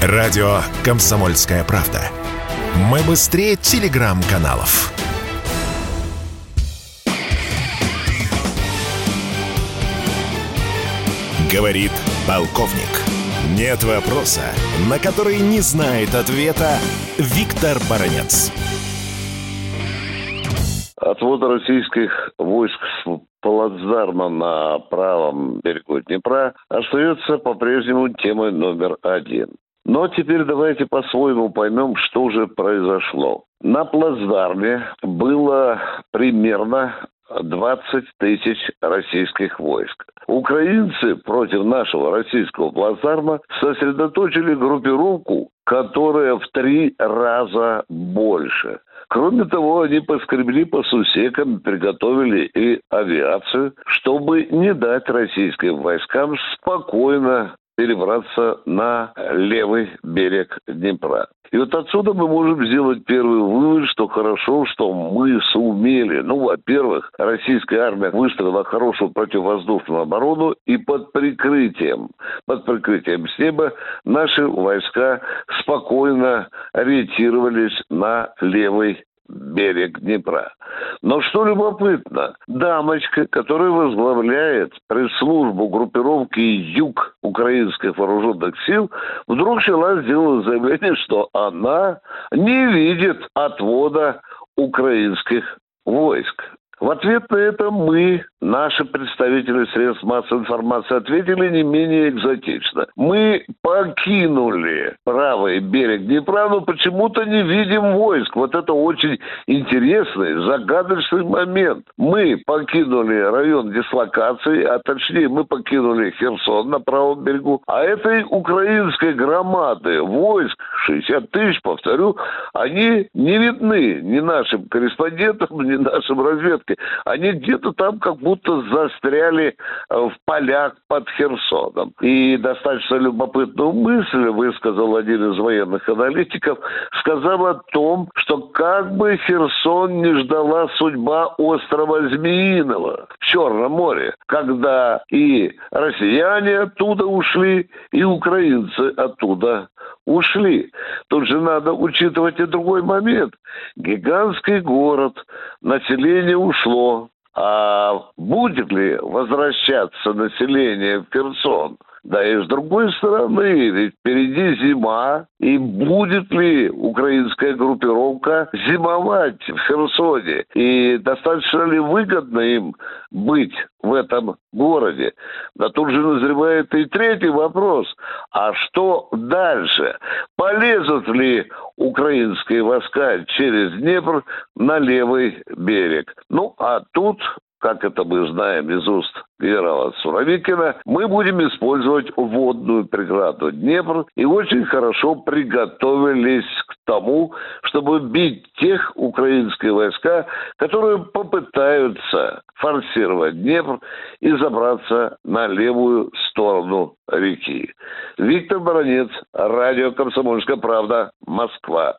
Радио «Комсомольская правда». Мы быстрее телеграм-каналов. Говорит полковник. Нет вопроса, на который не знает ответа Виктор Баранец. Отвод российских войск с плацдарма на правом берегу Днепра остается по-прежнему темой номер один. Но теперь давайте по-своему поймем, что уже произошло. На плацдарме было примерно 20 тысяч российских войск. Украинцы против нашего российского плацдарма сосредоточили группировку, которая в три раза больше. Кроме того, они поскребли по сусекам, приготовили и авиацию, чтобы не дать российским войскам спокойно перебраться на левый берег Днепра. И вот отсюда мы можем сделать первый вывод, что хорошо, что мы сумели. Ну, во-первых, российская армия выстроила хорошую противовоздушную оборону, и под прикрытием, под прикрытием с неба наши войска спокойно ориентировались на левый берег Днепра. Но что любопытно, дамочка, которая возглавляет пресс-службу группировки «Юг» украинских вооруженных сил, вдруг начала сделать заявление, что она не видит отвода украинских войск. В ответ на это мы, наши представители средств массовой информации, ответили не менее экзотично. Мы покинули правый берег Днепра, но почему-то не видим войск. Вот это очень интересный, загадочный момент. Мы покинули район дислокации, а точнее мы покинули Херсон на правом берегу, а этой украинской громады войск 60 тысяч, повторю, они не видны ни нашим корреспондентам, ни нашим разведкам порядке. Они где-то там как будто застряли э, в полях под Херсоном. И достаточно любопытную мысль высказал один из военных аналитиков, сказал о том, что как бы Херсон не ждала судьба острова Змеиного в Черном море, когда и россияне оттуда ушли, и украинцы оттуда ушли. Тут же надо учитывать и другой момент. Гигантский город, население ушло. А будет ли возвращаться население в Херсон? Да и с другой стороны, ведь впереди зима, и будет ли украинская группировка зимовать в Херсоне? И достаточно ли выгодно им быть в этом городе? Да тут же назревает и третий вопрос. А что дальше? Полезут ли украинские войска через Днепр на левый берег? Ну, а тут как это мы знаем из уст генерала Суровикина, мы будем использовать водную преграду Днепр и очень хорошо приготовились к тому, чтобы бить тех украинские войска, которые попытаются форсировать Днепр и забраться на левую сторону реки. Виктор Баранец, радио «Комсомольская правда», Москва.